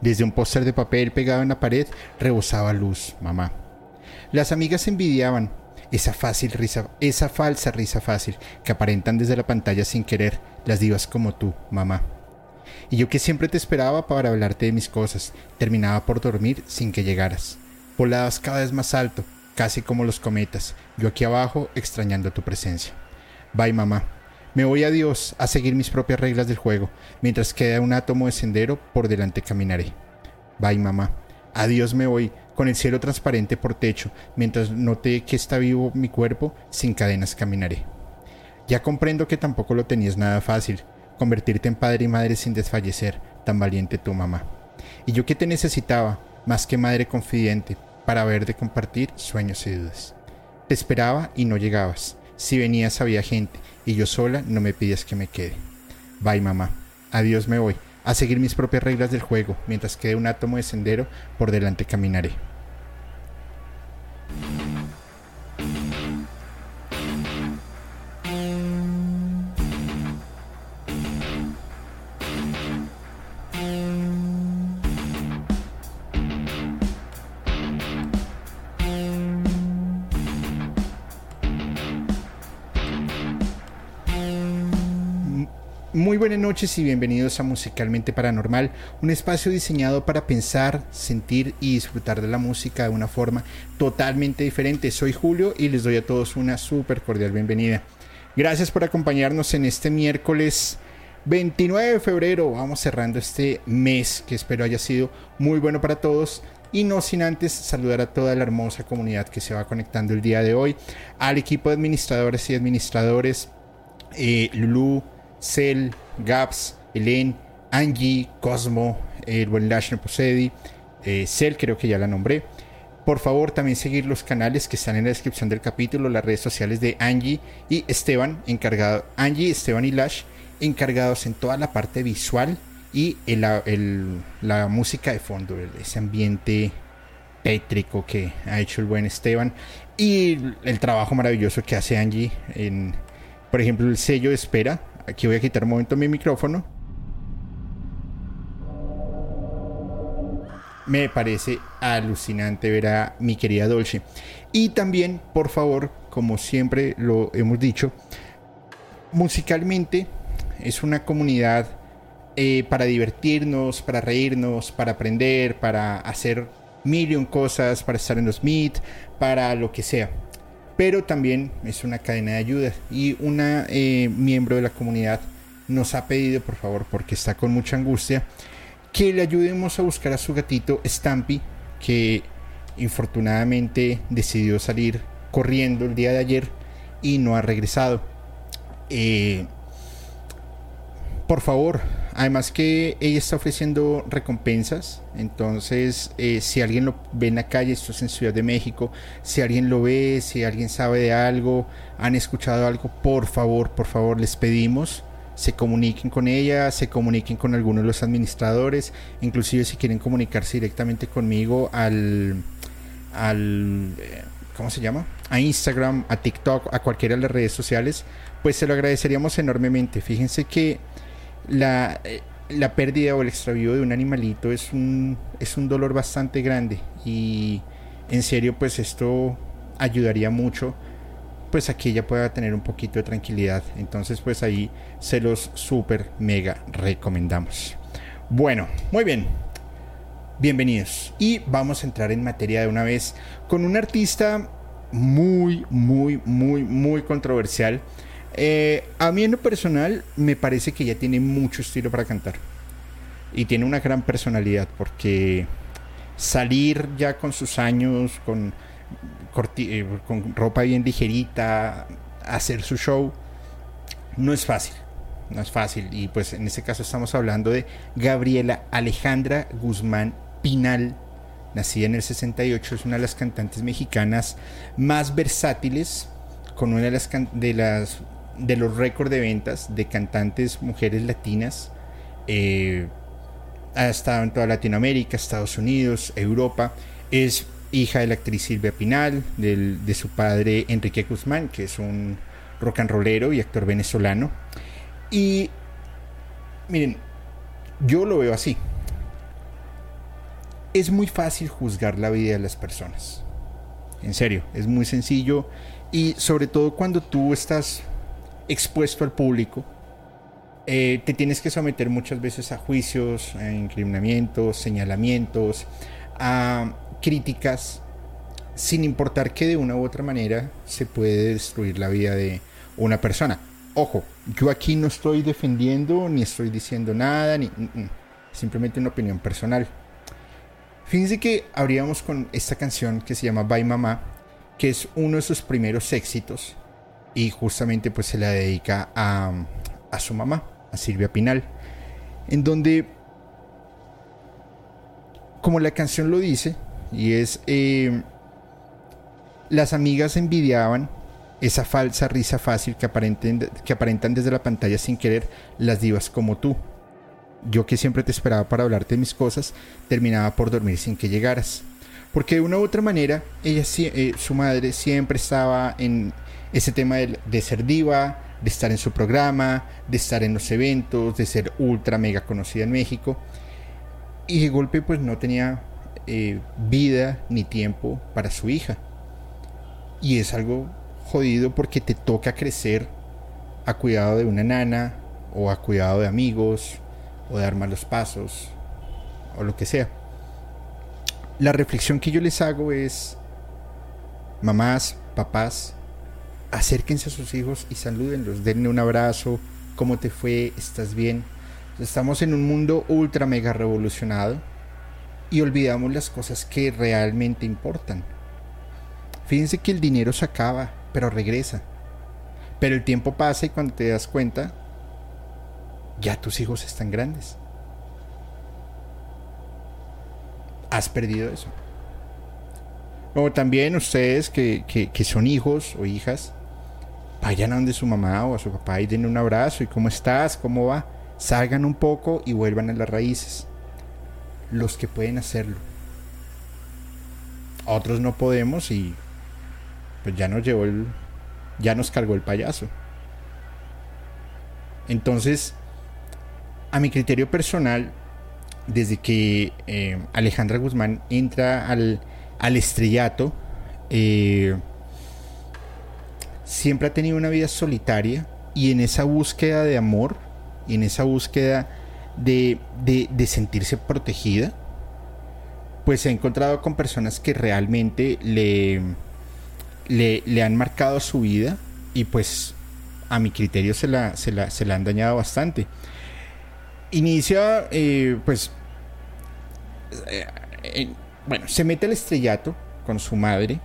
desde un póster de papel pegado en la pared rebosaba luz, mamá. Las amigas envidiaban esa fácil risa, esa falsa risa fácil que aparentan desde la pantalla sin querer las divas como tú, mamá. Y yo que siempre te esperaba para hablarte de mis cosas, terminaba por dormir sin que llegaras. Volabas cada vez más alto, casi como los cometas, yo aquí abajo extrañando tu presencia. Bye, mamá. Me voy a Dios a seguir mis propias reglas del juego. Mientras queda un átomo de sendero, por delante caminaré. Bye, mamá. Adiós me voy, con el cielo transparente por techo. Mientras note que está vivo mi cuerpo, sin cadenas caminaré. Ya comprendo que tampoco lo tenías nada fácil, convertirte en padre y madre sin desfallecer, tan valiente tu mamá. Y yo que te necesitaba, más que madre confidente, para ver de compartir sueños y dudas. Te esperaba y no llegabas. Si venías había gente, y yo sola no me pides que me quede. Bye mamá, adiós me voy, a seguir mis propias reglas del juego, mientras quede un átomo de sendero, por delante caminaré. Noches y bienvenidos a Musicalmente Paranormal, un espacio diseñado para pensar, sentir y disfrutar de la música de una forma totalmente diferente. Soy Julio y les doy a todos una súper cordial bienvenida. Gracias por acompañarnos en este miércoles 29 de febrero. Vamos cerrando este mes que espero haya sido muy bueno para todos. Y no sin antes saludar a toda la hermosa comunidad que se va conectando el día de hoy, al equipo de administradores y administradores, eh, Lulu, Cell, Gaps, Elen, Angie, Cosmo, el buen Lashner Posedi, eh, Cell creo que ya la nombré. Por favor, también seguir los canales que están en la descripción del capítulo, las redes sociales de Angie y Esteban, encargado, Angie, Esteban y Lash, encargados en toda la parte visual y la música de fondo, ese ambiente tétrico que ha hecho el buen Esteban y el trabajo maravilloso que hace Angie en, por ejemplo, el sello de espera Aquí voy a quitar un momento mi micrófono. Me parece alucinante ver a mi querida Dolce. Y también, por favor, como siempre lo hemos dicho, musicalmente es una comunidad eh, para divertirnos, para reírnos, para aprender, para hacer million cosas, para estar en los meet, para lo que sea pero también es una cadena de ayuda y una eh, miembro de la comunidad nos ha pedido por favor porque está con mucha angustia que le ayudemos a buscar a su gatito Stampy que infortunadamente decidió salir corriendo el día de ayer y no ha regresado. Eh, por favor Además que ella está ofreciendo recompensas, entonces eh, si alguien lo ve en la calle, esto es en Ciudad de México, si alguien lo ve, si alguien sabe de algo, han escuchado algo, por favor, por favor, les pedimos se comuniquen con ella, se comuniquen con algunos de los administradores, inclusive si quieren comunicarse directamente conmigo al, al eh, ¿cómo se llama? A Instagram, a TikTok, a cualquiera de las redes sociales, pues se lo agradeceríamos enormemente. Fíjense que la, eh, la pérdida o el extravío de un animalito es un, es un dolor bastante grande y en serio pues esto ayudaría mucho pues a que ella pueda tener un poquito de tranquilidad. Entonces pues ahí se los super mega recomendamos. Bueno muy bien. Bienvenidos. Y vamos a entrar en materia de una vez con un artista muy, muy, muy, muy controversial. Eh, a mí en lo personal me parece que ella tiene mucho estilo para cantar. Y tiene una gran personalidad porque salir ya con sus años, con, eh, con ropa bien ligerita, hacer su show, no es fácil. No es fácil. Y pues en este caso estamos hablando de Gabriela Alejandra Guzmán Pinal nacida en el 68, es una de las cantantes mexicanas más versátiles, con una de las, de, las de los récords de ventas de cantantes mujeres latinas. Eh, ha estado en toda Latinoamérica, Estados Unidos, Europa. Es hija de la actriz Silvia Pinal, de su padre Enrique Guzmán, que es un rock and rollero y actor venezolano. Y miren, yo lo veo así es muy fácil juzgar la vida de las personas. En serio, es muy sencillo y sobre todo cuando tú estás expuesto al público, eh, te tienes que someter muchas veces a juicios, a incriminamientos, señalamientos, a críticas, sin importar que de una u otra manera se puede destruir la vida de una persona. Ojo, yo aquí no estoy defendiendo ni estoy diciendo nada, ni, mm, mm, simplemente una opinión personal. Fíjense que abríamos con esta canción que se llama Bye Mamá, que es uno de sus primeros éxitos y justamente pues se la dedica a, su mamá, a Silvia Pinal, en donde, como la canción lo dice, y es, eh, las amigas envidiaban esa falsa risa fácil que, que aparentan desde la pantalla sin querer las divas como tú yo que siempre te esperaba para hablarte de mis cosas, terminaba por dormir sin que llegaras. Porque de una u otra manera, ella, eh, su madre siempre estaba en ese tema de, ser diva, de estar en su programa, de estar en los eventos, de ser ultra mega conocida en México. Y de golpe pues no tenía eh, vida ni tiempo para su hija. Y es algo jodido porque te toca crecer a cuidado de una nana o a cuidado de amigos o dar malos pasos o lo que sea. La reflexión que yo les hago es, mamás, papás, acérquense a sus hijos y salúdenlos, denle un abrazo, ¿cómo te fue? ¿Estás bien? Estamos en un mundo ultra mega revolucionado y olvidamos las cosas que realmente importan. Fíjense que el dinero se acaba, pero regresa. Pero el tiempo pasa y cuando te das cuenta, ya tus hijos están grandes. Has perdido eso. O también ustedes que, son hijos o hijas, vayan a donde su mamá o a su papá y den un abrazo y cómo estás, cómo va. Salgan un poco y vuelvan a las raíces. Los que pueden hacerlo. Otros no podemos y pues ya nos llevó el, ya nos cargó el payaso. Entonces, a mi criterio personal, desde que eh, Alejandra Guzmán entra al, estrellato, eh, siempre ha tenido una vida solitaria y en esa búsqueda de amor en esa búsqueda de, sentirse protegida, pues se ha encontrado con personas que realmente le, le, han marcado su vida y pues a mi criterio se la, se la, se la han dañado bastante. Inicia, eh, pues, eh, bueno, se mete al estrellato con su madre,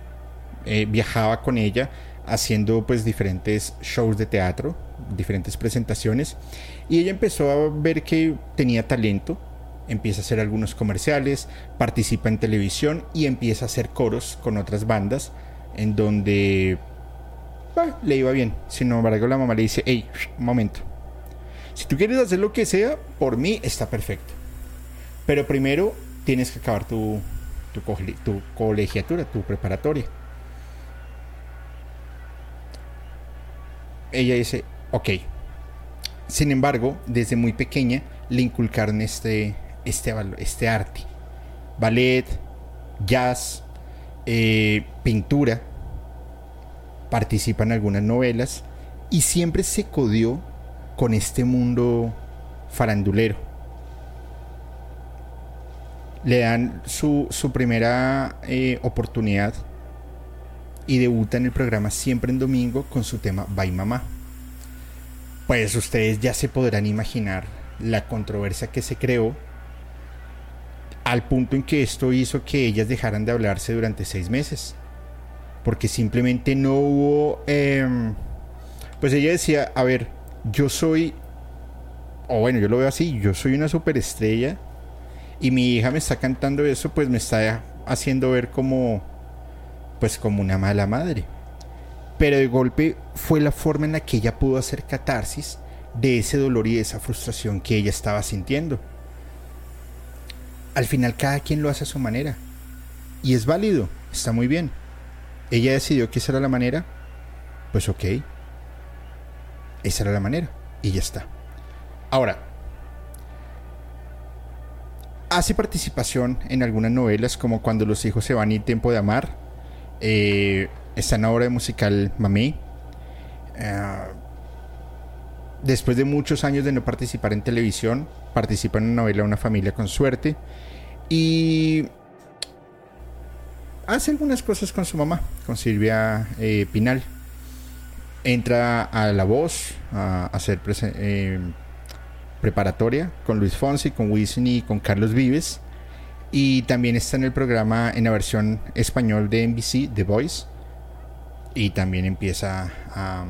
eh, viajaba con ella haciendo pues diferentes shows de teatro, diferentes presentaciones, y ella empezó a ver que tenía talento, empieza a hacer algunos comerciales, participa en televisión y empieza a hacer coros con otras bandas, en donde le iba bien. Sin embargo, la mamá le dice, hey, un momento, si tú quieres hacer lo que sea, por mí está perfecto. Pero primero tienes que acabar tu, tu, colegiatura, tu preparatoria. Ella dice, ok. Sin embargo, desde muy pequeña le inculcaron este, este, este arte. Ballet, jazz, eh, pintura. Participa en algunas novelas y siempre se codió con este mundo farandulero. Le dan su, primera eh, oportunidad y debuta en el programa Siempre en Domingo con su tema Bye Mamá. Pues ustedes ya se podrán imaginar la controversia que se creó al punto en que esto hizo que ellas dejaran de hablarse durante seis meses. Porque simplemente no hubo... Em, pues ella decía, a ver, yo soy... O bueno, yo lo veo así, yo soy una superestrella y mi hija me está cantando eso, pues me está haciendo ver como pues como una mala madre. Pero de golpe fue la forma en la que ella pudo hacer catarsis de ese dolor y de esa frustración que ella estaba sintiendo. Al final cada quien lo hace a su manera. Y es válido, está muy bien. Ella decidió que esa era la manera. Pues ok. Esa era la manera. Y ya está. Ahora, hace participación en algunas novelas como Cuando los hijos se van y Tiempo de amar. Eh, está en obra musical Mamé. Eh, después de muchos años de no participar en televisión, participa en una novela Una familia con suerte. Y hace algunas cosas con su mamá, con Silvia eh, Pinal. Entra a La Voz a hacer preparatoria con Luis Fonsi, con Wisin y con Carlos Vives. Y también está en el programa en la versión español de NBC, The Voice. Y también empieza a,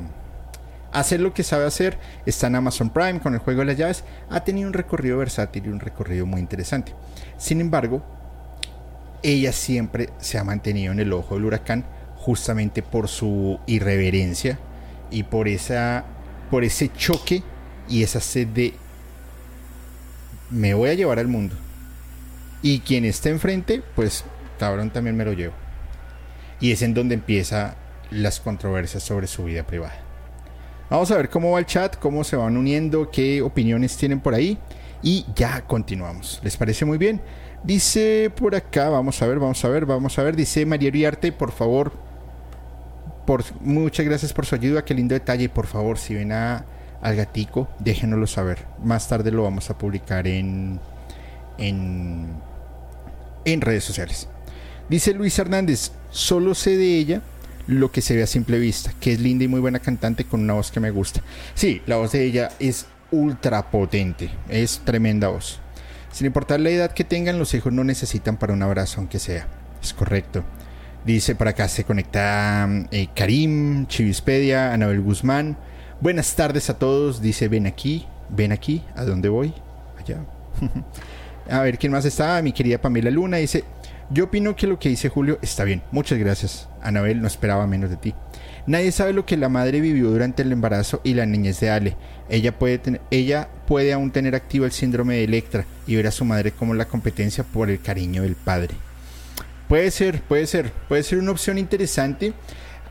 hacer lo que sabe hacer. Está en Amazon Prime con el juego de las llaves. Ha tenido un recorrido versátil y un recorrido muy interesante. Sin embargo, ella siempre se ha mantenido en el ojo del huracán justamente por su irreverencia y por esa por ese choque y esa sed de me voy a llevar al mundo. Y quien esté enfrente, pues cabrón también me lo llevo. Y es en donde empieza las controversias sobre su vida privada. Vamos a ver cómo va el chat, cómo se van uniendo, qué opiniones tienen por ahí. Y ya continuamos. ¿Les parece muy bien? Dice por acá, vamos a ver, vamos a ver, vamos a ver. Dice María Uriarte, por favor. Por, muchas gracias por su ayuda, qué lindo detalle. Por favor, si ven a al gatico, déjenoslo saber. Más tarde lo vamos a publicar en, en, en redes sociales. Dice Luis Hernández, solo sé de ella lo que se ve a simple vista, que es linda y muy buena cantante con una voz que me gusta. Sí, la voz de ella es ultra potente, es tremenda voz. Sin importar la edad que tengan, los hijos no necesitan para un abrazo, aunque sea. Es correcto. Dice para acá se conecta eh, Karim, Chivispedia, Anabel Guzmán. Buenas tardes a todos, dice ven aquí, ven aquí, ¿a dónde voy? Allá. a ver, ¿quién más está? Mi querida Pamela Luna dice, yo opino que lo que dice Julio está bien. Muchas gracias. Anabel no esperaba menos de ti. Nadie sabe lo que la madre vivió durante el embarazo y la niñez de Ale. Ella puede, ella puede aún tener activo el síndrome de Electra y ver a su madre como la competencia por el cariño del padre. Puede ser, puede ser, puede ser una opción interesante.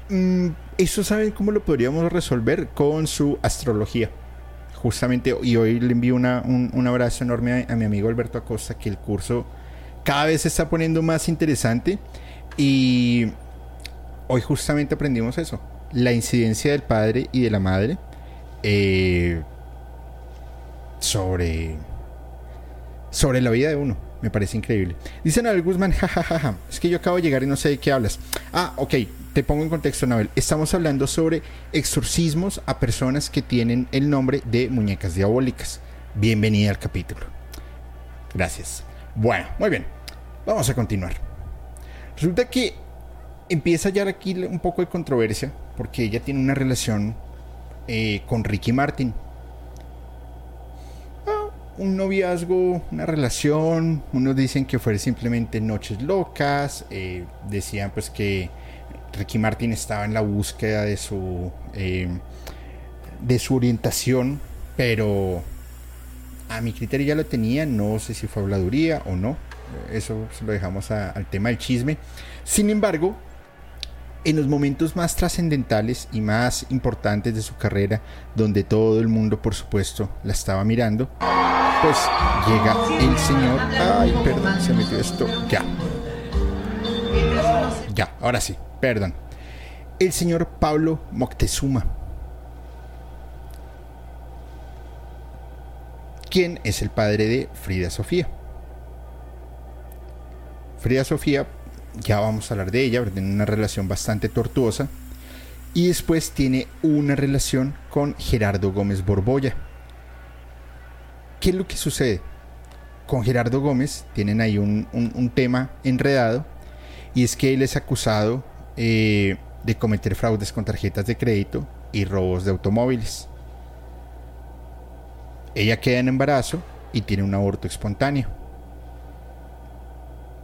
Mm, eso saben cómo lo podríamos resolver con su astrología. Justamente, y hoy le envío un, abrazo enorme a, mi amigo Alberto Acosta, que el curso cada vez se está poniendo más interesante. Y hoy justamente aprendimos eso, la incidencia del padre y de la madre eh, sobre, sobre la vida de uno. Me parece increíble. Dicen al Guzmán, jajajaja, es que yo acabo de llegar y no sé de qué hablas. Ah, ok, te pongo en contexto, Nabel. Estamos hablando sobre exorcismos a personas que tienen el nombre de muñecas diabólicas. Bienvenida al capítulo. Gracias. Bueno, muy bien. Vamos a continuar. Resulta que empieza ya aquí un poco de controversia porque ella tiene una relación eh, con Ricky Martin. Ah, un noviazgo, una relación. Unos dicen que fue simplemente noches locas. Eh, decían pues que Ricky Martin estaba en la búsqueda de su, eh, de su orientación, pero a mi criterio ya lo tenía, no sé si fue habladuría o no, eso lo dejamos al tema del chisme. Sin embargo, en los momentos más trascendentales y más importantes de su carrera, donde todo el mundo, por supuesto, la estaba mirando, pues llega el señor. Ay, perdón, se metió esto. Ya. Ya, ahora sí perdón, el señor Pablo Moctezuma, quien es el padre de Frida Sofía. Frida Sofía ya vamos a hablar de ella, tiene una relación bastante tortuosa. Y después tiene una relación con Gerardo Gómez Borbolla. ¿Qué es lo que sucede? Con Gerardo Gómez tienen ahí un, tema enredado y es que él es acusado eh, de cometer fraudes con tarjetas de crédito y robos de automóviles. Ella queda en embarazo y tiene un aborto espontáneo.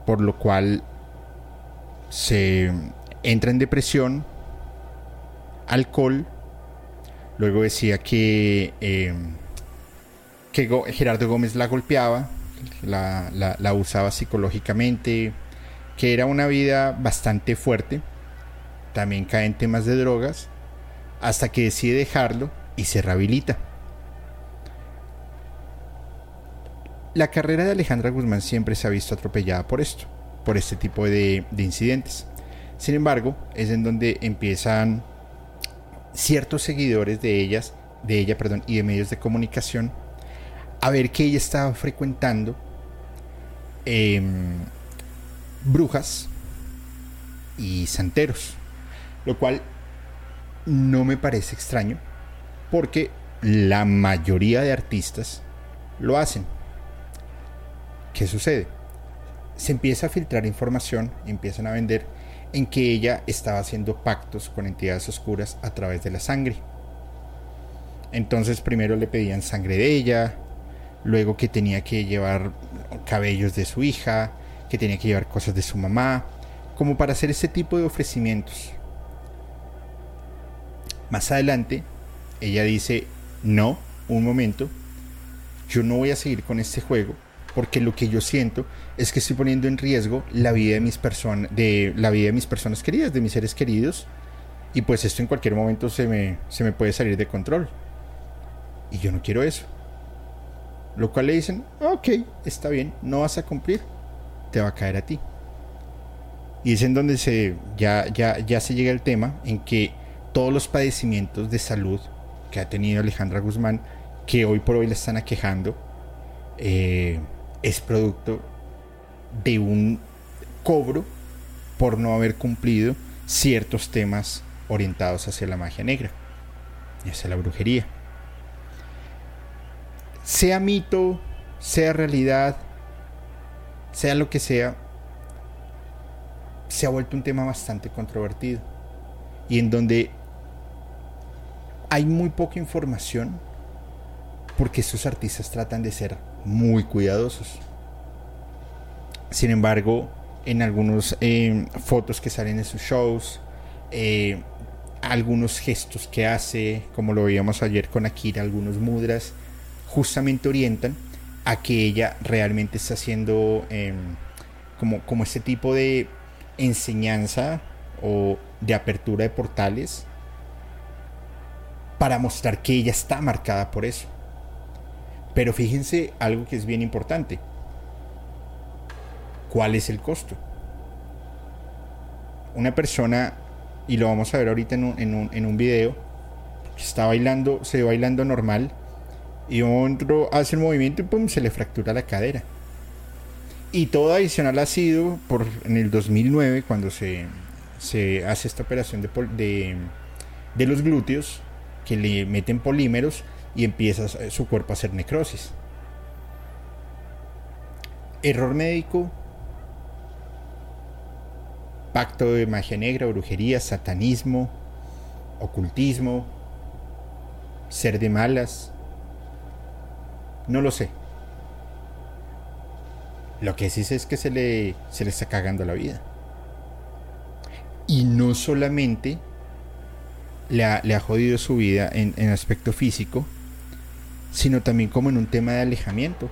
Por lo cual se entra en depresión, alcohol. Luego decía que, eh, que Gerardo Gómez la golpeaba, la, la usaba psicológicamente, que era una vida bastante fuerte. También cae en temas de drogas, hasta que decide dejarlo y se rehabilita. La carrera de Alejandra Guzmán siempre se ha visto atropellada por esto, por este tipo de, incidentes. Sin embargo, es en donde empiezan ciertos seguidores de ellas, de ella, perdón, y de medios de comunicación a ver que ella estaba frecuentando em, brujas y santeros, lo cual no me parece extraño porque la mayoría de artistas lo hacen. ¿Qué sucede? Se empieza a filtrar información, empiezan a vender en que ella estaba haciendo pactos con entidades oscuras a través de la sangre. Entonces primero le pedían sangre de ella, luego que tenía que llevar cabellos de su hija, que tenía que llevar cosas de su mamá, como para hacer ese tipo de ofrecimientos. Más adelante, ella dice, no, un momento, yo no voy a seguir con este juego, porque lo que yo siento es que estoy poniendo en riesgo la vida de mis personas, de la vida de mis personas queridas, de mis seres queridos, y pues esto en cualquier momento se me, se me puede salir de control. Y yo no quiero eso. Lo cual le dicen, ok, está bien, no vas a cumplir, te va a caer a ti. Y es en donde se, ya, ya, ya se llega el tema en que todos los padecimientos de salud que ha tenido Alejandra Guzmán, que hoy por hoy le están aquejando, eh, es producto de un cobro por no haber cumplido ciertos temas orientados hacia la magia negra hacia la brujería. Sea mito, sea realidad, sea lo que sea, se ha vuelto un tema bastante controvertido y en donde hay muy poca información porque estos artistas tratan de ser muy cuidadosos. Sin embargo, en algunas eh, fotos que salen de sus shows, eh, algunos gestos que hace, como lo veíamos ayer con Akira, algunos mudras, justamente orientan a que ella realmente está haciendo em, como, como este tipo de enseñanza o de apertura de portales para mostrar que ella está marcada por eso. Pero fíjense algo que es bien importante. ¿Cuál es el costo? Una persona, y lo vamos a ver ahorita en un, en en un video, que está bailando, se ve bailando normal, y otro hace el movimiento y pum, se le fractura la cadera. Y todo adicional ha sido por en el 2009, cuando se, se hace esta operación de, de, de los glúteos, que le meten polímeros y empieza su cuerpo a hacer necrosis. Error médico, pacto de magia negra, brujería, satanismo, ocultismo, ser de malas, no lo sé. Lo que sí sé es que se le, se le está cagando la vida. Y no solamente le ha, jodido su vida en, en aspecto físico, sino también como en un tema de alejamiento.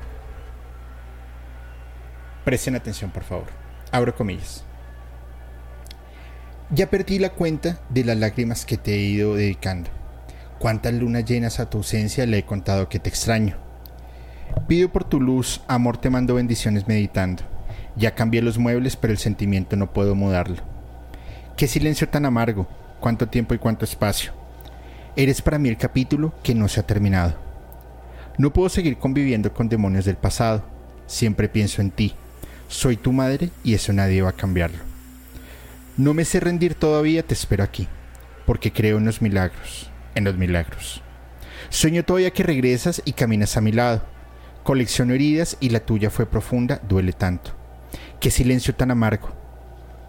Presten atención, por favor. Abro comillas. Ya perdí la cuenta de las lágrimas que te he ido dedicando. Cuántas lunas llenas a tu ausencia le he contado que te extraño. Pido por tu luz, amor te mando bendiciones meditando. Ya cambié los muebles, pero el sentimiento no puedo mudarlo. Qué silencio tan amargo, cuánto tiempo y cuánto espacio. Eres para mí el capítulo que no se ha terminado. No puedo seguir conviviendo con demonios del pasado. Siempre pienso en ti. Soy tu madre y eso nadie va a cambiarlo. No me sé rendir todavía, te espero aquí, porque creo en los milagros, en los milagros. Sueño todavía que regresas y caminas a mi lado. Colecciono heridas y la tuya fue profunda, duele tanto. Qué silencio tan amargo.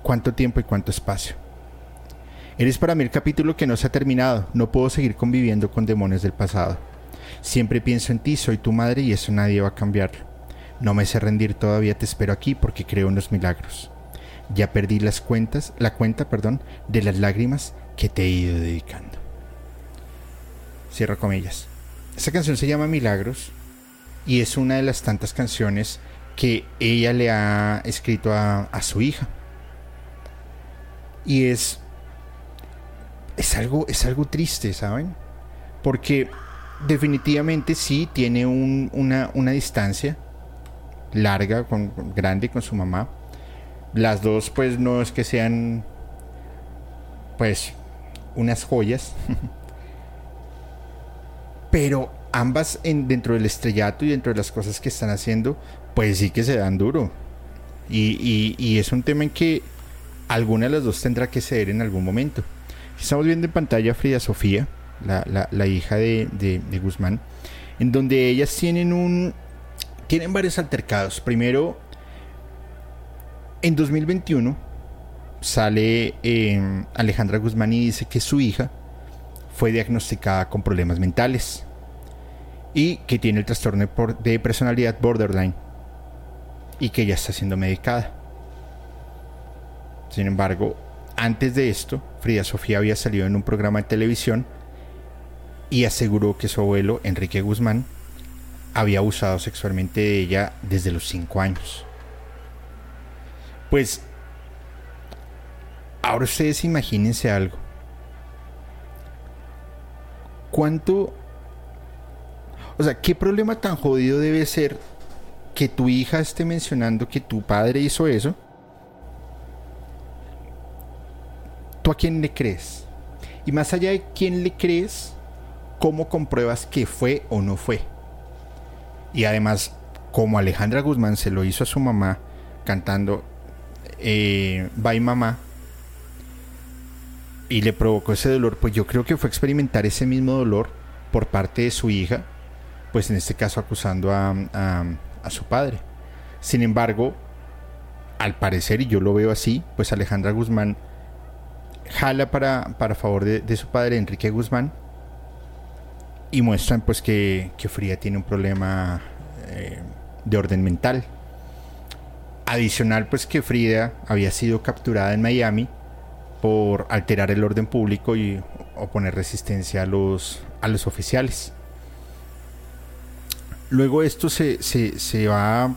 Cuánto tiempo y cuánto espacio. Eres para mí el capítulo que no se ha terminado. No puedo seguir conviviendo con demonios del pasado. Siempre pienso en ti, soy tu madre y eso nadie va a cambiarlo. No me sé rendir todavía, te espero aquí porque creo en los milagros. Ya perdí las cuentas, la cuenta, perdón, de las lágrimas que te he ido dedicando. Cierro comillas. Esta canción se llama Milagros y es una de las tantas canciones que ella le ha escrito a, a su hija. Y es es algo es algo triste, ¿saben? Porque definitivamente sí tiene una, una distancia larga, con, grande con su mamá. Las dos pues no es que sean pues unas joyas. Pero ambas en, dentro del estrellato y dentro de las cosas que están haciendo, pues sí que se dan duro. Y, y, es un tema en que alguna de las dos tendrá que ceder en algún momento. Estamos viendo en pantalla a Frida Sofía, la, hija de Guzmán, en donde ellas tienen un, tienen varios altercados. Primero, en 2021 sale em, Alejandra Guzmán y dice que su hija fue diagnosticada con problemas mentales y que tiene el trastorno de personalidad borderline y que ya está siendo medicada. Sin embargo, antes de esto, Frida Sofía había salido en un programa de televisión y aseguró que su abuelo, Enrique Guzmán, había abusado sexualmente de ella desde los 5 años. Pues, ahora ustedes imagínense algo. ¿Cuánto... O sea, ¿qué problema tan jodido debe ser que tu hija esté mencionando que tu padre hizo eso? ¿Tú a quién le crees? Y más allá de quién le crees, ¿cómo compruebas que fue o no fue? Y además, como Alejandra Guzmán se lo hizo a su mamá cantando eh, Bye Mamá y le provocó ese dolor, pues yo creo que fue experimentar ese mismo dolor por parte de su hija, pues en este caso acusando a, a, su padre. Sin embargo, al parecer, y yo lo veo así, pues Alejandra Guzmán jala para, para favor de, de, su padre, Enrique Guzmán, y muestran pues que, que Frida tiene un problema eh, de orden mental. Adicional pues que Frida había sido capturada en Miami por alterar el orden público y oponer resistencia a los, a los oficiales. Luego esto se, se, se va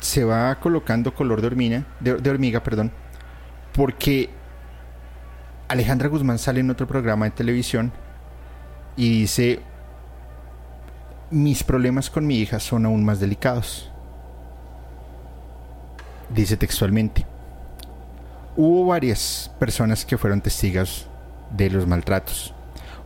se va colocando color de hormiga, de, de hormiga, perdón, porque Alejandra Guzmán sale en otro programa de televisión y dice, mis problemas con mi hija son aún más delicados. Dice textualmente, hubo varias personas que fueron testigos de los maltratos.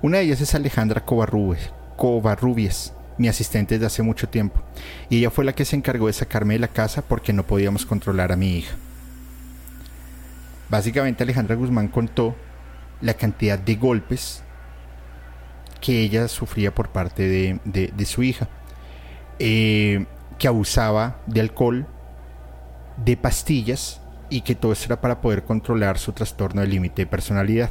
Una de ellas es Alejandra Covarrubias, mi asistente desde hace mucho tiempo, y ella fue la que se encargó de sacarme de la casa porque no podíamos controlar a mi hija. Básicamente Alejandra Guzmán contó la cantidad de golpes que ella sufría por parte de, su hija, eh, que abusaba de alcohol, de pastillas y que todo esto era para poder controlar su trastorno de límite de personalidad.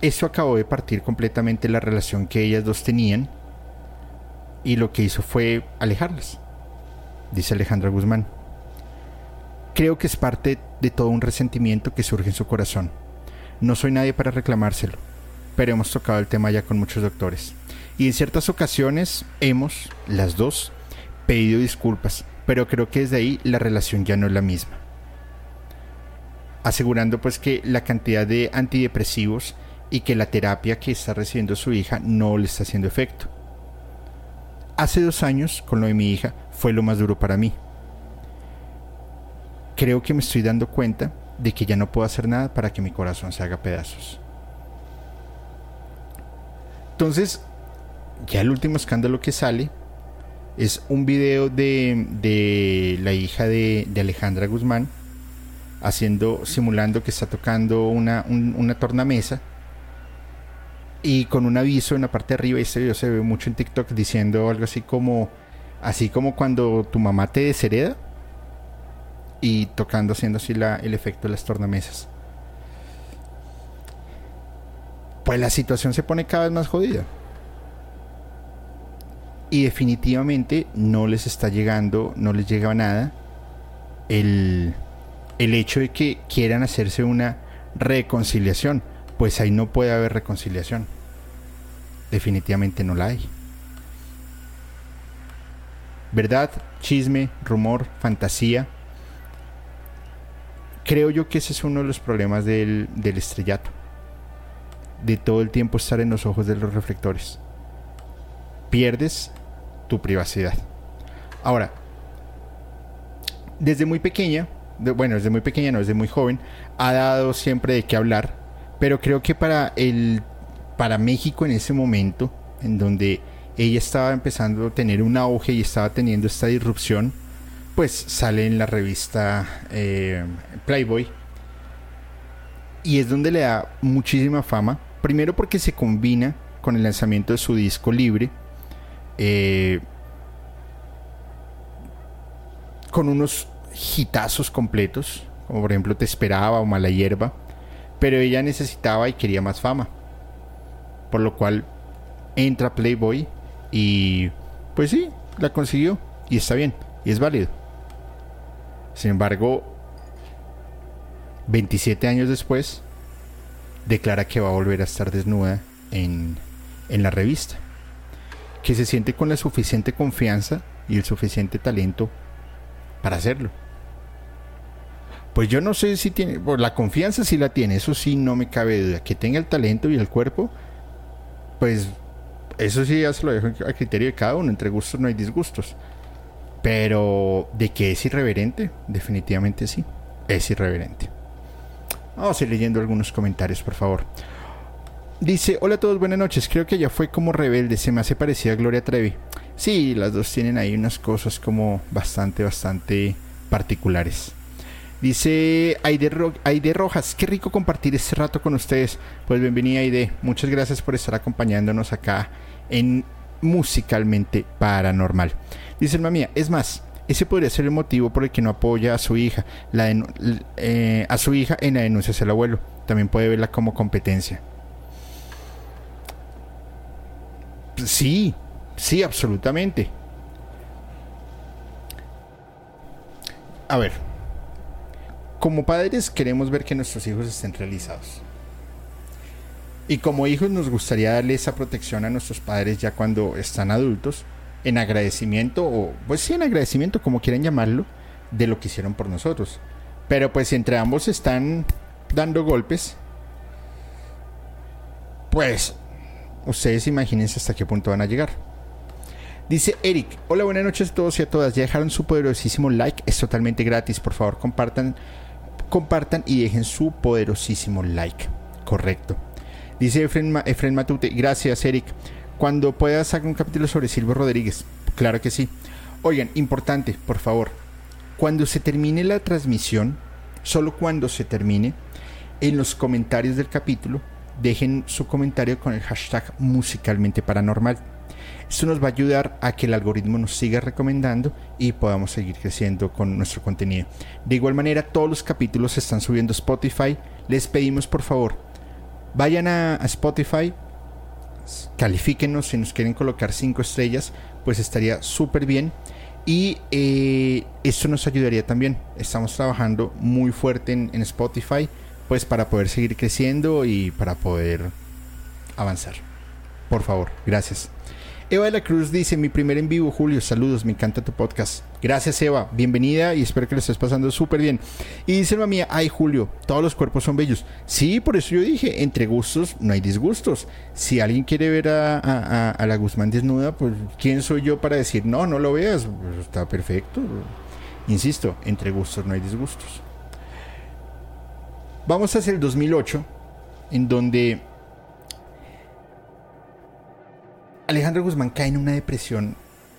Eso acabó de partir completamente la relación que ellas dos tenían y lo que hizo fue alejarlas, dice Alejandra Guzmán. Creo que es parte de todo un resentimiento que surge en su corazón. No soy nadie para reclamárselo pero hemos tocado el tema ya con muchos doctores. Y en ciertas ocasiones hemos, las dos, pedido disculpas, pero creo que desde ahí la relación ya no es la misma. Asegurando pues que la cantidad de antidepresivos y que la terapia que está recibiendo su hija no le está haciendo efecto. Hace dos años, con lo de mi hija, fue lo más duro para mí. Creo que me estoy dando cuenta de que ya no puedo hacer nada para que mi corazón se haga pedazos. Entonces, ya el último escándalo que sale es un video de, de la hija de, Alejandra Guzmán haciendo, simulando que está tocando una, una tornamesa y con un aviso en la parte de arriba, este video se ve mucho en TikTok diciendo algo así como, así como cuando tu mamá te deshereda y tocando, haciendo así el efecto de las tornamesas. Pues la situación se pone cada vez más jodida. Y definitivamente no les está llegando, no les llega nada el, el hecho de que quieran hacerse una reconciliación. Pues ahí no puede haber reconciliación. Definitivamente no la hay. ¿Verdad? Chisme, rumor, fantasía creo yo que ese es uno de los problemas del, estrellato. De todo el tiempo estar en los ojos de los reflectores. Pierdes tu privacidad. Ahora, desde muy pequeña, bueno, desde muy pequeña, no, desde muy joven, ha dado siempre de qué hablar, pero creo que para el para México en ese momento, en donde ella estaba empezando a tener un auge y estaba teniendo esta disrupción, pues sale en la revista eh, Playboy. Y es donde le da muchísima fama. Primero porque se combina con el lanzamiento de su disco libre. Eh, con unos hitazos completos. Como por ejemplo Te esperaba o Mala Hierba. Pero ella necesitaba y quería más fama. Por lo cual entra Playboy y pues sí, la consiguió. Y está bien. Y es válido. Sin embargo, 27 años después, declara que va a volver a estar desnuda en, en la revista. Que se siente con la suficiente confianza y el suficiente talento para hacerlo. Pues yo no sé si tiene, por la confianza sí la tiene, eso sí no me cabe duda. Que tenga el talento y el cuerpo, pues eso sí ya se lo dejo a criterio de cada uno. Entre gustos no hay disgustos. Pero de que es irreverente, definitivamente sí, es irreverente. Vamos a ir leyendo algunos comentarios, por favor. Dice, hola a todos, buenas noches. Creo que ella fue como rebelde, se me hace parecida a Gloria Trevi. Sí, las dos tienen ahí unas cosas como bastante, bastante particulares. Dice Aide, Aide, Rojas, qué rico compartir este rato con ustedes. Pues bienvenida Aide, muchas gracias por estar acompañándonos acá en Musicalmente Paranormal. Dice el mía, es más, ese podría ser el motivo por el que no apoya a su hija, la eh, a su hija en la denuncia hacia el abuelo. También puede verla como competencia. Sí, sí, absolutamente. A ver, como padres queremos ver que nuestros hijos estén realizados. Y como hijos nos gustaría darle esa protección a nuestros padres ya cuando están adultos en agradecimiento, o pues sí, en agradecimiento, como quieran llamarlo, de lo que hicieron por nosotros. Pero pues entre ambos están dando golpes, pues ustedes imagínense hasta qué punto van a llegar. Dice Eric, hola, buenas noches a todos y a todas. Ya dejaron su poderosísimo like, es totalmente gratis. Por favor, compartan, compartan y dejen su poderosísimo like. Correcto. Dice Efren Matute, gracias Eric. Cuando puedas hacer un capítulo sobre Silvio Rodríguez. Claro que sí. Oigan, importante, por favor. Cuando se termine la transmisión, solo cuando se termine, en los comentarios del capítulo, dejen su comentario con el hashtag musicalmente paranormal. Esto nos va a ayudar a que el algoritmo nos siga recomendando y podamos seguir creciendo con nuestro contenido. De igual manera, todos los capítulos se están subiendo a Spotify. Les pedimos por favor, vayan a Spotify, califíquenos si nos quieren colocar 5 estrellas, pues estaría súper bien. Y eh, esto nos ayudaría también. Estamos trabajando muy fuerte en, en Spotify, pues para poder seguir creciendo y para poder avanzar. Por favor, gracias. Eva de la Cruz dice, mi primer en vivo, Julio, saludos, me encanta tu podcast. Gracias Eva, bienvenida y espero que lo estés pasando súper bien. Y dice la mía, ay Julio, todos los cuerpos son bellos. Sí, por eso yo dije, entre gustos no hay disgustos. Si alguien quiere ver a, la Guzmán desnuda, pues ¿quién soy yo para decir, no, no lo veas? Pues, está perfecto. Insisto, entre gustos no hay disgustos. Vamos hacia el 2008, en donde Alejandro Guzmán cae en una depresión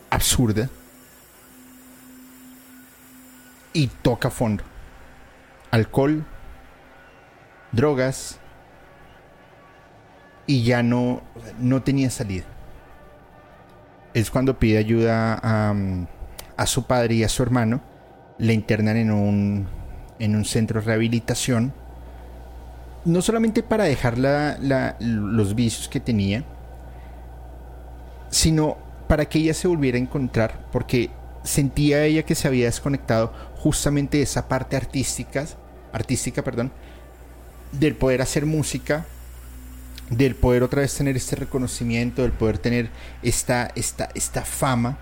absurda y toca fondo. alcohol, drogas y ya no, no tenía salida. Es cuando pide ayuda a, a su padre y a su hermano. Le internan en un, en un centro de rehabilitación. No solamente para dejar los vicios que tenía, sino para que ella se volviera a encontrar, porque sentía ella que se había desconectado justamente de esa parte artística, artística, perdón, del poder hacer música, del poder otra vez tener este reconocimiento, del poder tener esta, esta, esta fama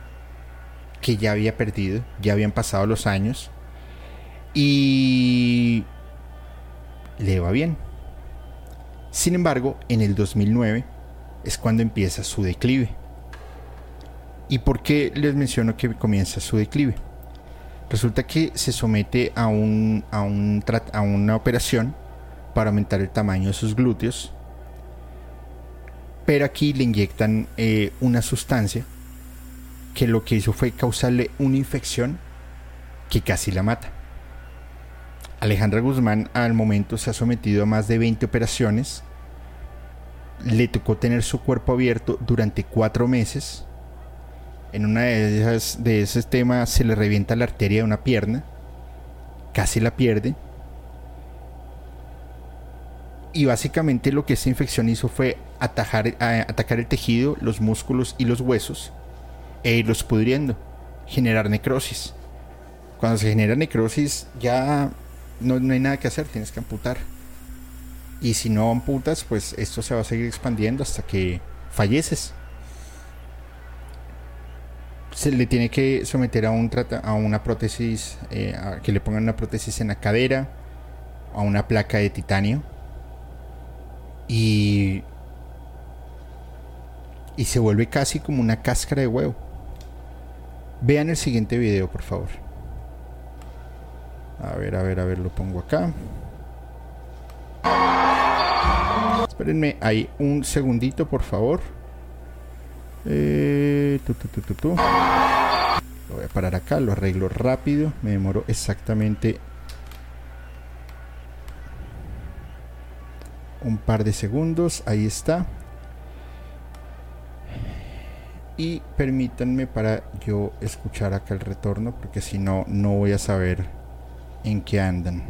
que ya había perdido, ya habían pasado los años y le va bien. Sin embargo, en el 2009 es cuando empieza su declive. ¿Y por qué les menciono que comienza su declive? Resulta que se somete a, un, a, un, a una operación para aumentar el tamaño de sus glúteos. Pero aquí le inyectan eh, una sustancia que lo que hizo fue causarle una infección que casi la mata. Alejandra Guzmán al momento se ha sometido a más de 20 operaciones. Le tocó tener su cuerpo abierto durante cuatro meses. En una de esas de esos temas se le revienta la arteria de una pierna. Casi la pierde. Y básicamente lo que esta infección hizo fue atajar, atacar el tejido, los músculos y los huesos e irlos pudriendo, generar necrosis. Cuando se genera necrosis ya no, hay nada que hacer, tienes que amputar. Y si no amputas, pues esto se va a seguir expandiendo hasta que falleces. Se le tiene que someter a, un a una prótesis, eh, que le pongan una prótesis en la cadera, a una placa de titanio. Y, y se vuelve casi como una cáscara de huevo. Vean el siguiente video, por favor. A ver, a ver, a ver, lo pongo acá. Espérenme ahí un segundito, por favor. Eh, lo voy a parar acá, lo arreglo rápido. Me demoro exactamente un par de segundos. Ahí está. Y permítanme para yo escuchar acá el retorno porque si no no voy a saber en qué andan.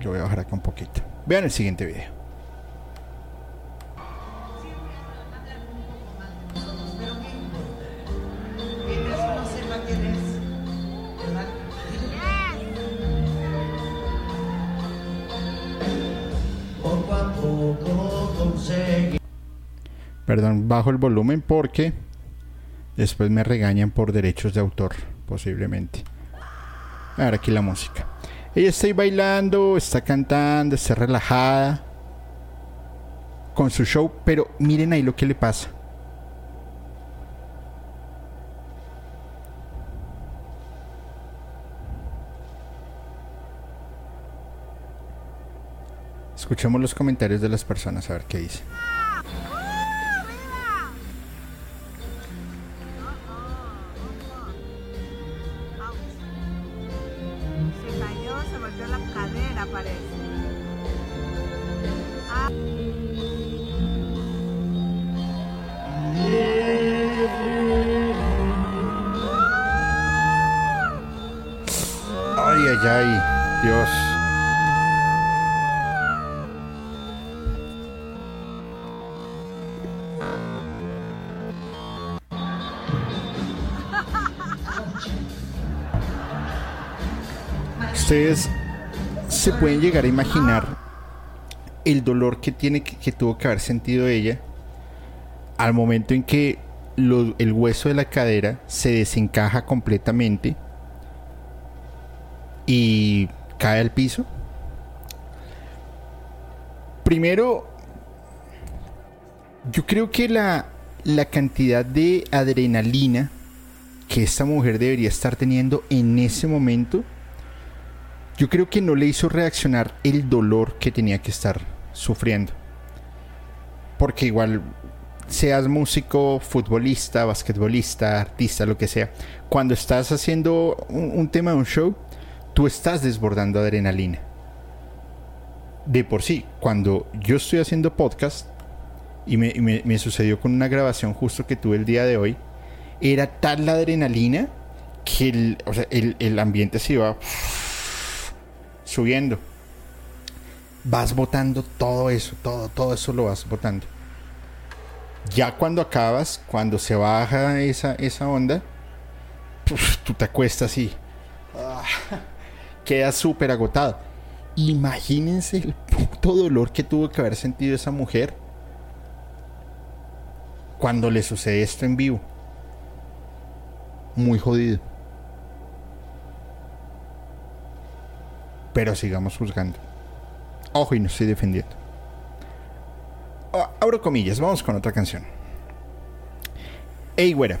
Yo voy a bajar acá un poquito. Vean el siguiente video Perdón, bajo el volumen porque después me regañan por derechos de autor, posiblemente. A ver aquí la música. Ella está ahí bailando, está cantando, está relajada con su show, pero miren ahí lo que le pasa. Escuchemos los comentarios de las personas a ver qué dicen. Ustedes se pueden llegar a imaginar el dolor que tiene que, tuvo que haber sentido ella al momento en que el hueso de la cadera se desencaja completamente y cae al piso. Primero, yo creo que la, la cantidad de adrenalina que esta mujer debería estar teniendo en ese momento yo creo que no le hizo reaccionar el dolor que tenía que estar sufriendo. Porque igual seas músico, futbolista, basquetbolista, artista, lo que sea, cuando estás haciendo un, tema de un show, tú estás desbordando adrenalina. De por sí, cuando yo estoy haciendo podcast, y me, sucedió con una grabación justo que tuve el día de hoy, era tal la adrenalina que el, el ambiente se iba subiendo. Vas botando todo eso, todo, todo eso lo vas botando. Ya cuando acabas, cuando se baja esa, esa onda, tú te acuestas y ah, quedas súper agotado. Imagínense el puto dolor que tuvo que haber sentido esa mujer cuando le sucede esto en vivo. Muy jodido. Pero sigamos juzgando. Ojo y no estoy defendiendo. Ah, abro comillas, vamos con otra canción. Ey, güera.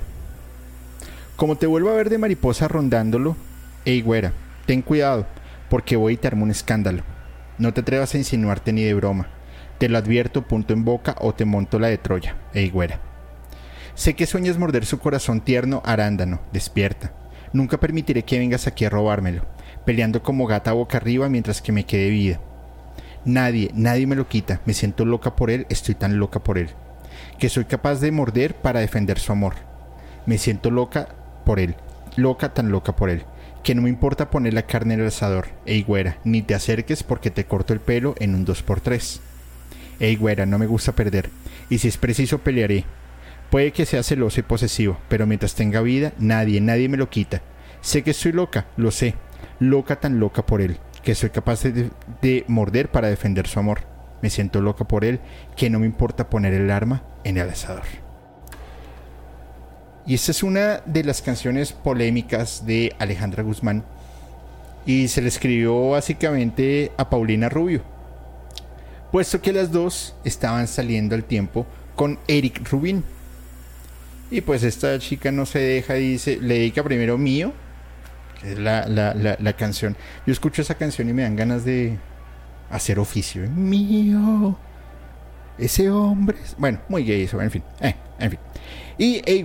Como te vuelvo a ver de mariposa rondándolo, ey, güera, ten cuidado, porque voy y te armo un escándalo. No te atrevas a insinuarte ni de broma. Te lo advierto, punto en boca, o te monto la de Troya, ey, güera. Sé que sueñas morder su corazón tierno, arándano, despierta. Nunca permitiré que vengas aquí a robármelo, peleando como gata boca arriba mientras que me quede vida. Nadie, nadie me lo quita. Me siento loca por él, estoy tan loca por él. Que soy capaz de morder para defender su amor. Me siento loca por él. Loca, tan loca por él. Que no me importa poner la carne en el asador. Ey, güera, ni te acerques porque te corto el pelo en un 2x3. Ey, güera, no me gusta perder. Y si es preciso, pelearé. Puede que sea celoso y posesivo, pero mientras tenga vida, nadie, nadie me lo quita. Sé que estoy loca, lo sé. Loca, tan loca por él que soy capaz de, morder para defender su amor. Me siento loca por él, que no me importa poner el arma en el asador. Y esta es una de las canciones polémicas de Alejandra Guzmán. Y se le escribió básicamente a Paulina Rubio. Puesto que las dos estaban saliendo al tiempo con Eric Rubin. Y pues esta chica no se deja y dice, le dedica primero mío la, la, canción. Yo escucho esa canción y me dan ganas de hacer oficio. Mío. Ese hombre. Bueno, muy gay eso, en fin. Eh, en fin. Y, hey,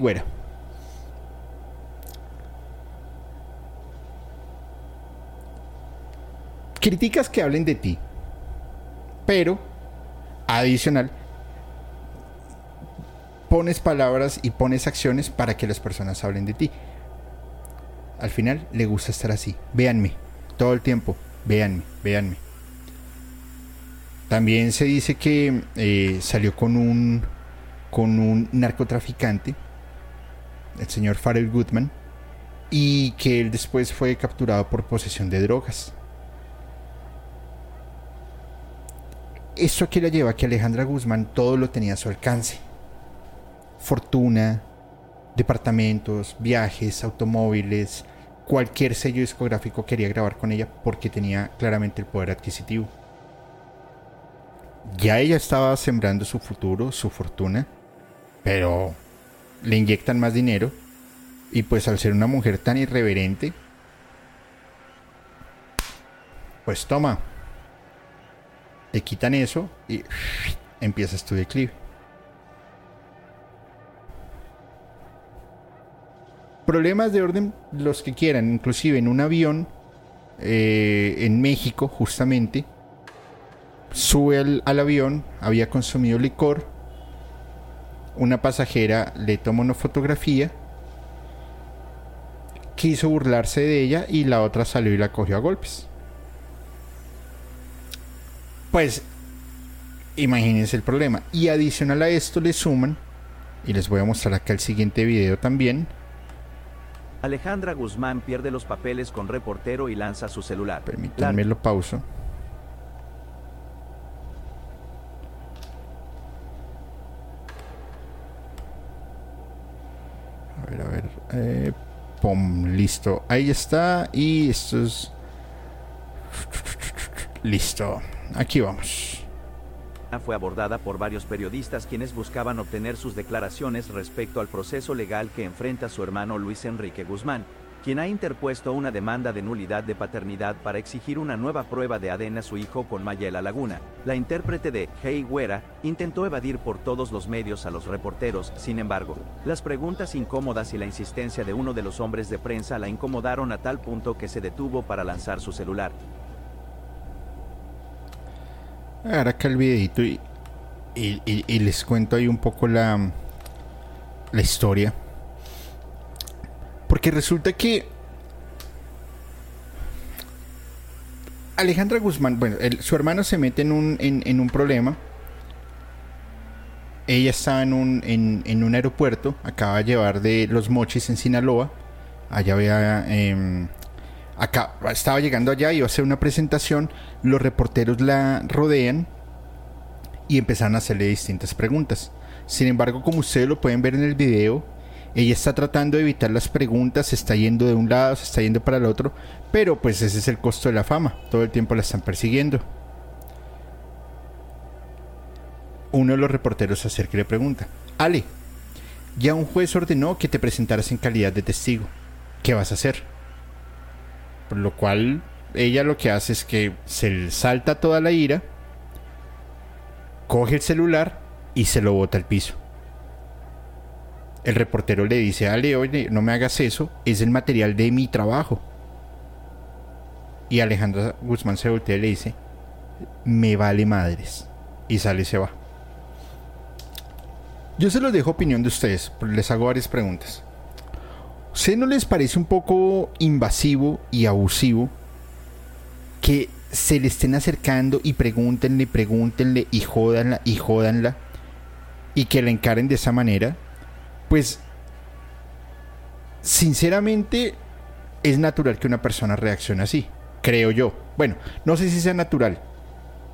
Criticas que hablen de ti. Pero, adicional, pones palabras y pones acciones para que las personas hablen de ti al final le gusta estar así. Véanme, todo el tiempo, véanme, véanme. También se dice que eh, salió con un, con un narcotraficante, el señor Farrell Goodman, y que él después fue capturado por posesión de drogas. Eso aquí le lleva a que Alejandra Guzmán todo lo tenía a su alcance. Fortuna, departamentos, viajes, automóviles, cualquier sello discográfico quería grabar con ella porque tenía claramente el poder adquisitivo. Ya ella estaba sembrando su futuro, su fortuna, pero le inyectan más dinero y pues al ser una mujer tan irreverente, pues toma, te quitan eso y empiezas tu declive. problemas de orden los que quieran, inclusive en un avión eh, en México justamente, sube al, avión, había consumido licor, una pasajera le toma una fotografía, quiso burlarse de ella y la otra salió y la cogió a golpes. Pues imagínense el problema. Y adicional a esto le suman, y les voy a mostrar acá el siguiente video también, Alejandra Guzmán pierde los papeles con reportero y lanza su celular. Permítanme lo pauso. A ver, a ver. Eh, pum, listo. Ahí está. Y esto es... Listo. Aquí vamos fue abordada por varios periodistas quienes buscaban obtener sus declaraciones respecto al proceso legal que enfrenta su hermano Luis Enrique Guzmán, quien ha interpuesto una demanda de nulidad de paternidad para exigir una nueva prueba de ADN a su hijo con Mayela Laguna. La intérprete de Hey Güera intentó evadir por todos los medios a los reporteros, sin embargo, las preguntas incómodas y la insistencia de uno de los hombres de prensa la incomodaron a tal punto que se detuvo para lanzar su celular. Ahora acá el videito y, y, les cuento ahí un poco la, la historia. Porque resulta que Alejandra Guzmán, bueno, su hermano se mete en un, en, un problema. Ella estaba en un, en, un aeropuerto, acaba de llevar de Los Mochis en Sinaloa. Allá había. Em, acá, estaba llegando allá, iba a hacer una presentación. Los reporteros la rodean y empezaron a hacerle distintas preguntas. Sin embargo, como ustedes lo pueden ver en el video, ella está tratando de evitar las preguntas, se está yendo de un lado, se está yendo para el otro, pero pues ese es el costo de la fama, todo el tiempo la están persiguiendo. Uno de los reporteros se acerca y le pregunta, Ale, ya un juez ordenó que te presentaras en calidad de testigo, ¿qué vas a hacer? Por lo cual ella lo que hace es que se salta toda la ira, coge el celular y se lo bota al piso el reportero le dice, Ale, oye, no me hagas eso, es el material de mi trabajo. Y Alejandra Guzmán se voltea y le dice, me vale madres. Y sale y se va. Yo se los dejo opinión de ustedes, les hago varias preguntas. ¿Usted no les parece un poco invasivo y abusivo que se le estén acercando y pregúntenle, pregúntenle y jódanla y jódanla y que la encaren de esa manera? pues sinceramente es natural que una persona reaccione así, creo yo. Bueno, no sé si sea natural,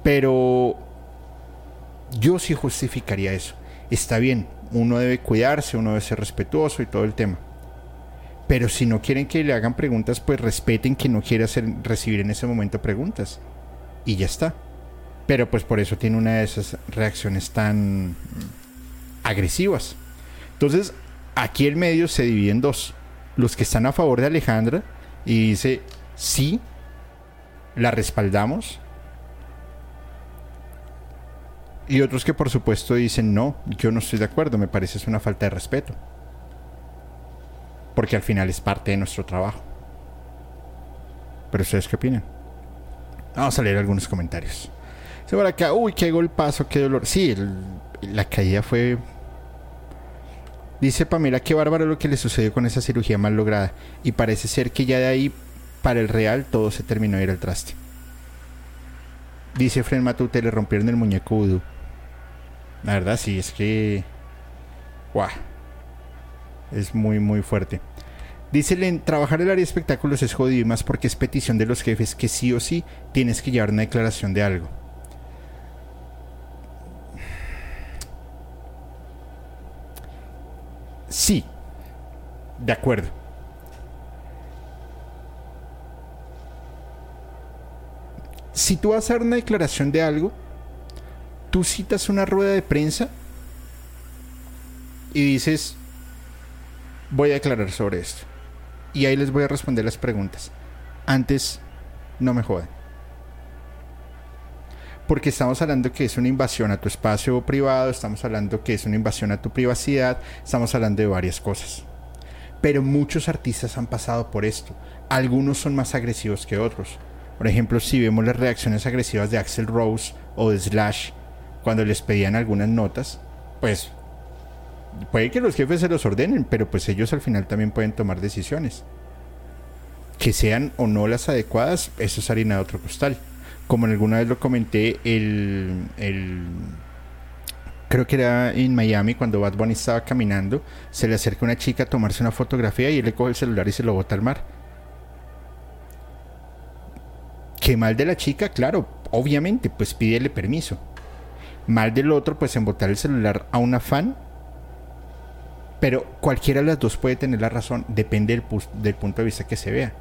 pero yo sí justificaría eso. Está bien, uno debe cuidarse, uno debe ser respetuoso y todo el tema. Pero si no quieren que le hagan preguntas, pues respeten que no quiere hacer, recibir en ese momento preguntas. Y ya está. Pero pues por eso tiene una de esas reacciones tan agresivas. Entonces, aquí el medio se divide en dos. Los que están a favor de Alejandra y dice, sí, la respaldamos. Y otros que por supuesto dicen, no, yo no estoy de acuerdo, me parece es una falta de respeto. Porque al final es parte de nuestro trabajo. Pero ustedes qué opinan? Vamos a leer algunos comentarios. Se por acá, uy, qué golpazo, qué dolor. Sí, la caída fue Dice Pamela que bárbaro lo que le sucedió con esa cirugía mal lograda y parece ser que ya de ahí para el real todo se terminó de ir al traste. Dice Fren Matute, le rompieron el muñeco vudú. La verdad sí, es que... ¡Guau! Es muy, muy fuerte. Dice trabajar el área de espectáculos es jodido y más porque es petición de los jefes que sí o sí tienes que llevar una declaración de algo. Sí, de acuerdo. Si tú vas a dar una declaración de algo, tú citas una rueda de prensa y dices, voy a declarar sobre esto. Y ahí les voy a responder las preguntas. Antes, no me jodan porque estamos hablando que es una invasión a tu espacio privado, estamos hablando que es una invasión a tu privacidad, estamos hablando de varias cosas. Pero muchos artistas han pasado por esto. Algunos son más agresivos que otros. Por ejemplo, si vemos las reacciones agresivas de Axel Rose o de Slash cuando les pedían algunas notas, pues puede que los jefes se los ordenen, pero pues ellos al final también pueden tomar decisiones. Que sean o no las adecuadas, eso es harina de otro costal como alguna vez lo comenté, el, creo que era en Miami cuando Bad Bunny estaba caminando, se le acerca una chica a tomarse una fotografía y él le coge el celular y se lo bota al mar. Qué mal de la chica, claro, obviamente, pues pídele permiso. Mal del otro, pues en botar el celular a una fan. Pero cualquiera de las dos puede tener la razón, depende del, del punto de vista que se vea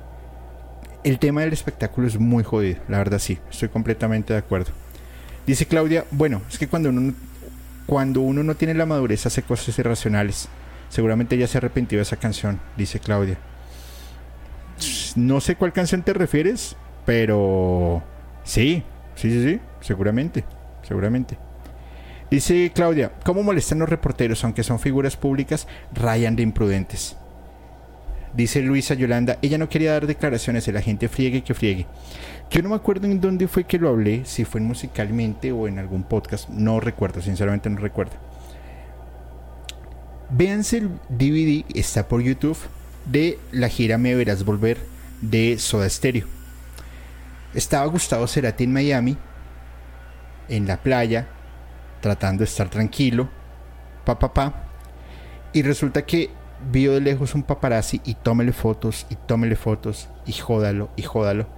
el tema del espectáculo es muy jodido, la verdad sí, estoy completamente de acuerdo. Dice Claudia, bueno, es que cuando uno, cuando uno no tiene la madurez hace cosas irracionales. Seguramente ya se ha arrepentido de esa canción, dice Claudia. No sé cuál canción te refieres, pero sí, sí, sí, sí, seguramente, seguramente. Dice Claudia, ¿cómo molestan los reporteros, aunque son figuras públicas, rayan de imprudentes? Dice Luisa Yolanda, ella no quería dar declaraciones, la gente friegue que friegue. Yo no me acuerdo en dónde fue que lo hablé, si fue musicalmente o en algún podcast, no recuerdo, sinceramente no recuerdo. Véanse el DVD, está por YouTube, de la gira Me Verás Volver de Soda Stereo. Estaba Gustavo Cerati en Miami, en la playa, tratando de estar tranquilo, pa pa pa, y resulta que vio de lejos un paparazzi y tómele fotos y tómele fotos y jódalo y jódalo.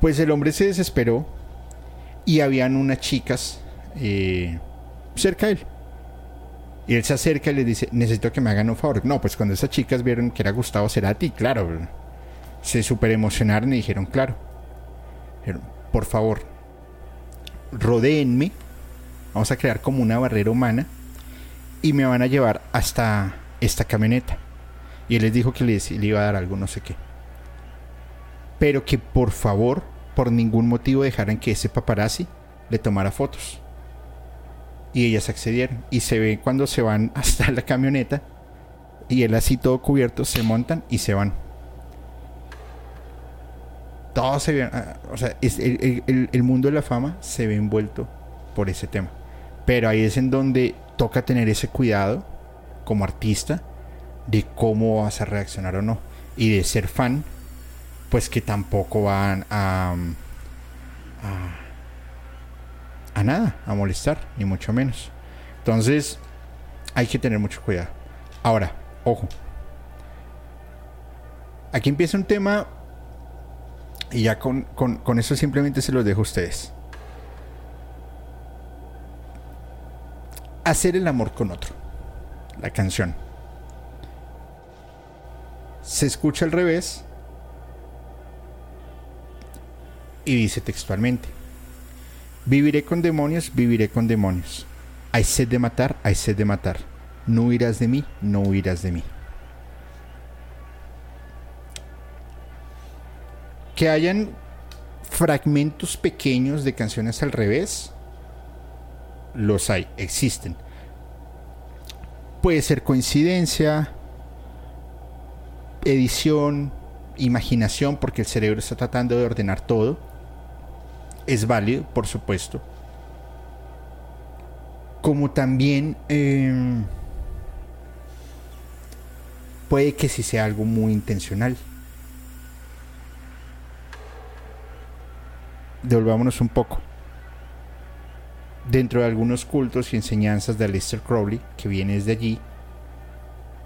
Pues el hombre se desesperó y habían unas chicas eh, cerca de él. Y él se acerca y le dice, necesito que me hagan un favor. No, pues cuando esas chicas vieron que era Gustavo Cerati, claro, se super emocionaron y dijeron, claro, por favor, rodéenme, vamos a crear como una barrera humana y me van a llevar hasta esta camioneta. Y él les dijo que les, le iba a dar algo, no sé qué. Pero que por favor, por ningún motivo dejaran que ese paparazzi le tomara fotos y ellas accedieron. Y se ve cuando se van hasta la camioneta y él así todo cubierto, se montan y se van. Todo se ve, ah, o sea, el, el, mundo de la fama se ve envuelto por ese tema. Pero ahí es en donde toca tener ese cuidado como artista de cómo vas a reaccionar o no. Y de ser fan, pues que tampoco van a, a nada, a molestar, ni mucho menos. Entonces, hay que tener mucho cuidado. Ahora, ojo. Aquí empieza un tema y ya con, con eso simplemente se los dejo a ustedes. Hacer el amor con otro. La canción. Se escucha al revés y dice textualmente Viviré con demonios, viviré con demonios. Hay sed de matar, hay sed de matar. No huirás de mí, no huirás de mí. Que hayan fragmentos pequeños de canciones al revés, los hay, existen. Puede ser coincidencia, edición, imaginación, porque el cerebro está tratando de ordenar todo es válido, por supuesto. Como también em, puede que sí sea algo muy intencional. Devolvámonos un poco. Dentro de algunos cultos y enseñanzas de Aleister Crowley, que viene desde allí,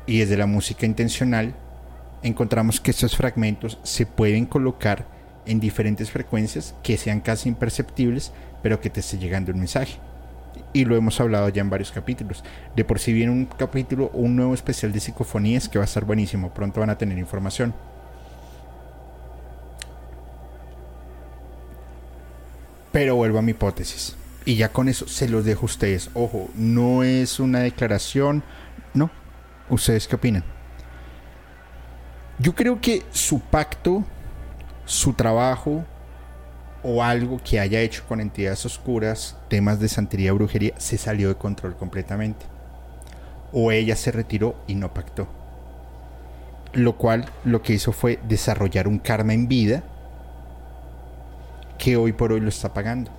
y desde la música intencional, encontramos que estos fragmentos se pueden colocar en diferentes frecuencias que sean casi imperceptibles, pero que te esté llegando el mensaje. Y lo hemos hablado ya en varios capítulos. De por sí viene un capítulo, un nuevo especial de psicofonías que va a estar buenísimo. Pronto van a tener información. Pero vuelvo a mi hipótesis. Y ya con eso se los dejo a ustedes. Ojo, no es una declaración. No. ¿Ustedes qué opinan? Yo creo que su pacto su trabajo o algo que haya hecho con entidades oscuras, temas de santería, brujería, se salió de control completamente. O ella se retiró y no pactó. Lo cual lo que hizo fue desarrollar un karma en vida que hoy por hoy lo está pagando.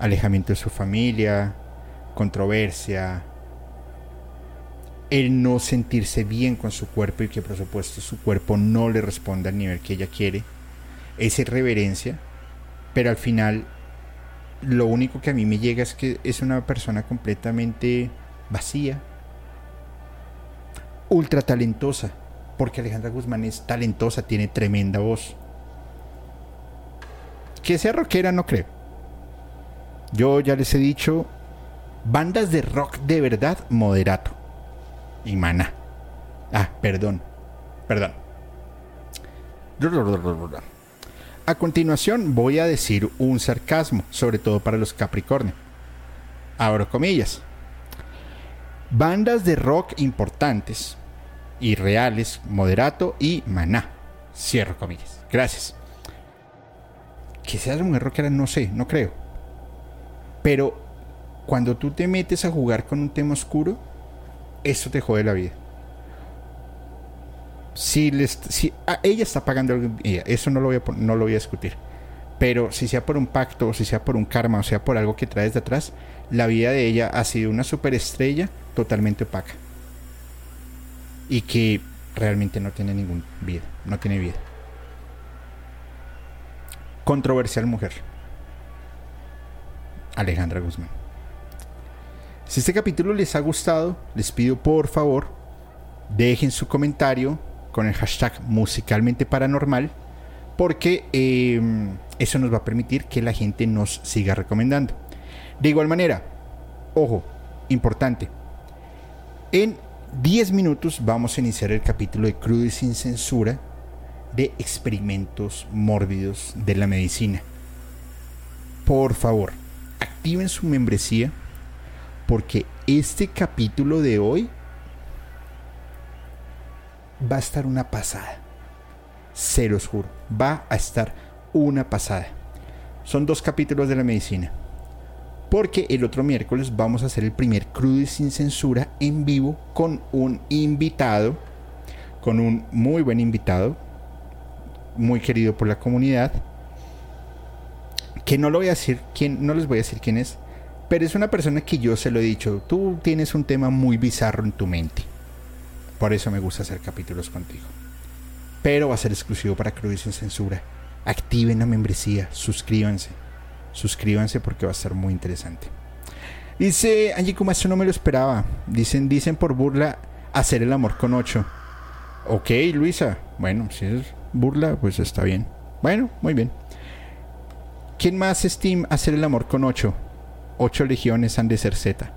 Alejamiento de su familia, controversia, el no sentirse bien con su cuerpo y que por supuesto su cuerpo no le responda al nivel que ella quiere, es irreverencia, pero al final lo único que a mí me llega es que es una persona completamente vacía, ultra talentosa, porque Alejandra Guzmán es talentosa, tiene tremenda voz. Que sea rockera no creo. Yo ya les he dicho, bandas de rock de verdad, moderato y Mana. Ah, perdón. Perdón. A continuación voy a decir un sarcasmo, sobre todo para los Capricornio. Abro comillas. Bandas de rock importantes y reales, Moderato y Maná. Cierro comillas. Gracias. Que seas mujer rockera, no sé, no creo. Pero cuando tú te metes a jugar con un tema oscuro, eso te jode la vida. Si, les, si ah, ella está pagando eso no lo, voy a, no lo voy a discutir. Pero si sea por un pacto, o si sea por un karma, o sea por algo que traes de atrás, la vida de ella ha sido una superestrella totalmente opaca. Y que realmente no tiene ninguna vida, no tiene vida. Controversial mujer. Alejandra Guzmán. Si este capítulo les ha gustado, les pido por favor, dejen su comentario con el hashtag musicalmente paranormal, porque em, eso nos va a permitir que la gente nos siga recomendando. De igual manera, ojo, importante, en 10 minutos vamos a iniciar el capítulo de Crudo y sin censura de experimentos mórbidos de la medicina. Por favor, activen su membresía porque este capítulo de hoy va a estar una pasada. Se los juro, va a estar una pasada. Son dos capítulos de la medicina. Porque el otro miércoles vamos a hacer el primer crudo y sin censura en vivo con un invitado, con un muy buen invitado, muy querido por la comunidad, que no lo voy a decir quién, no les voy a decir quién es, pero es una persona que yo se lo he dicho, tú tienes un tema muy bizarro en tu mente. Por eso me gusta hacer capítulos contigo. Pero va a ser exclusivo para Crudo y sin censura. Activen la membresía, suscríbanse suscríbanse porque va a estar muy interesante. Dice Angie como eso no me lo esperaba. Dicen, dicen por burla hacer el amor con 8. Ok, Luisa. Bueno, si es burla, pues está bien. Bueno, muy bien. ¿Quién más Steam hacer el amor con 8? 8 legiones han de ser Z.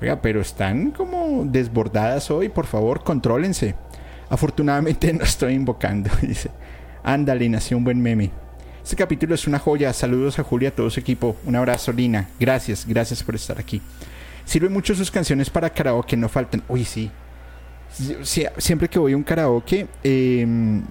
Oiga, pero están como desbordadas hoy. Por favor, contrólense. Afortunadamente no estoy invocando. Dice, ándale, nació un buen meme. Este capítulo es una joya. Saludos a Julia, a todo su equipo. Un abrazo, Lina. Gracias, gracias por estar aquí. Sirven mucho sus canciones para karaoke, no faltan. Uy, sí. siempre que voy a un karaoke, em,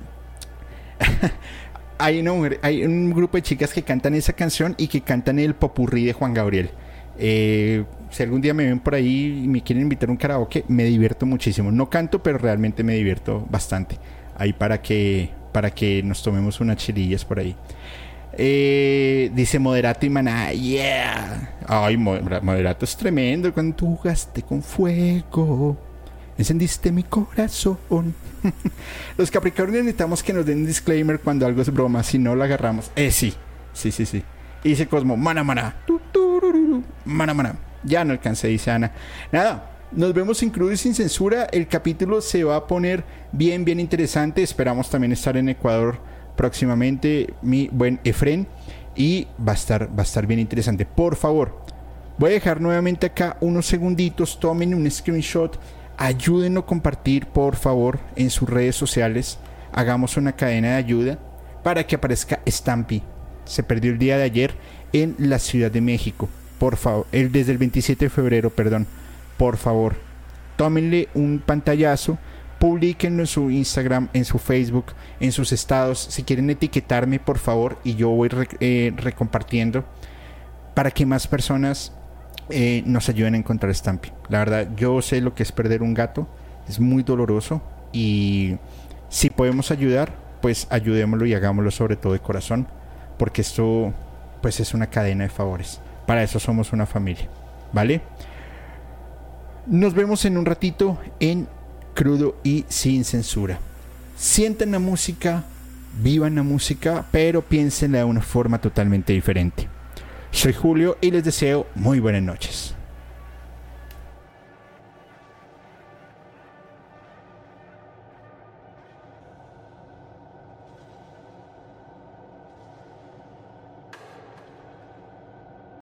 hay, hay un grupo de chicas que cantan esa canción y que cantan el popurrí de Juan Gabriel. Eh, si algún día me ven por ahí y me quieren invitar a un karaoke, me divierto muchísimo. No canto, pero realmente me divierto bastante. Ahí para que, para que nos tomemos unas chirillas por ahí. Eh, dice Moderato y Maná, yeah. Ay, Moderato es tremendo cuando tú jugaste con fuego. Encendiste mi corazón. Los Capricornios necesitamos que nos den un disclaimer cuando algo es broma, si no lo agarramos. Eh, sí, sí, sí, sí. Dice Cosmo, mana, mana. Mana, mana. Ya no alcancé, dice Ana. Nada, nos vemos en Crudo y sin censura. El capítulo se va a poner bien, bien interesante. Esperamos también estar en Ecuador próximamente, mi buen Efren. Y va a estar, va a estar bien interesante. Por favor, voy a dejar nuevamente acá unos segunditos. Tomen un screenshot. Ayúdenlo a compartir, por favor, en sus redes sociales. Hagamos una cadena de ayuda para que aparezca Stampy. Se perdió el día de ayer en la Ciudad de México. Por favor, desde el 27 de febrero, perdón. Por favor, tómenle un pantallazo Publiquenlo en su Instagram, en su Facebook, en sus estados. Si quieren etiquetarme, por favor, y yo voy eh, recompartiendo para que más personas eh, nos ayuden a encontrar Stampy. La verdad, yo sé lo que es perder un gato, es muy doloroso y si podemos ayudar, pues ayudémoslo y hagámoslo sobre todo de corazón, porque esto pues es una cadena de favores. Para eso somos una familia, ¿vale? Nos vemos en un ratito en crudo y sin censura. Sienten la música, vivan la música, pero piénsenla de una forma totalmente diferente. Soy Julio y les deseo muy buenas noches.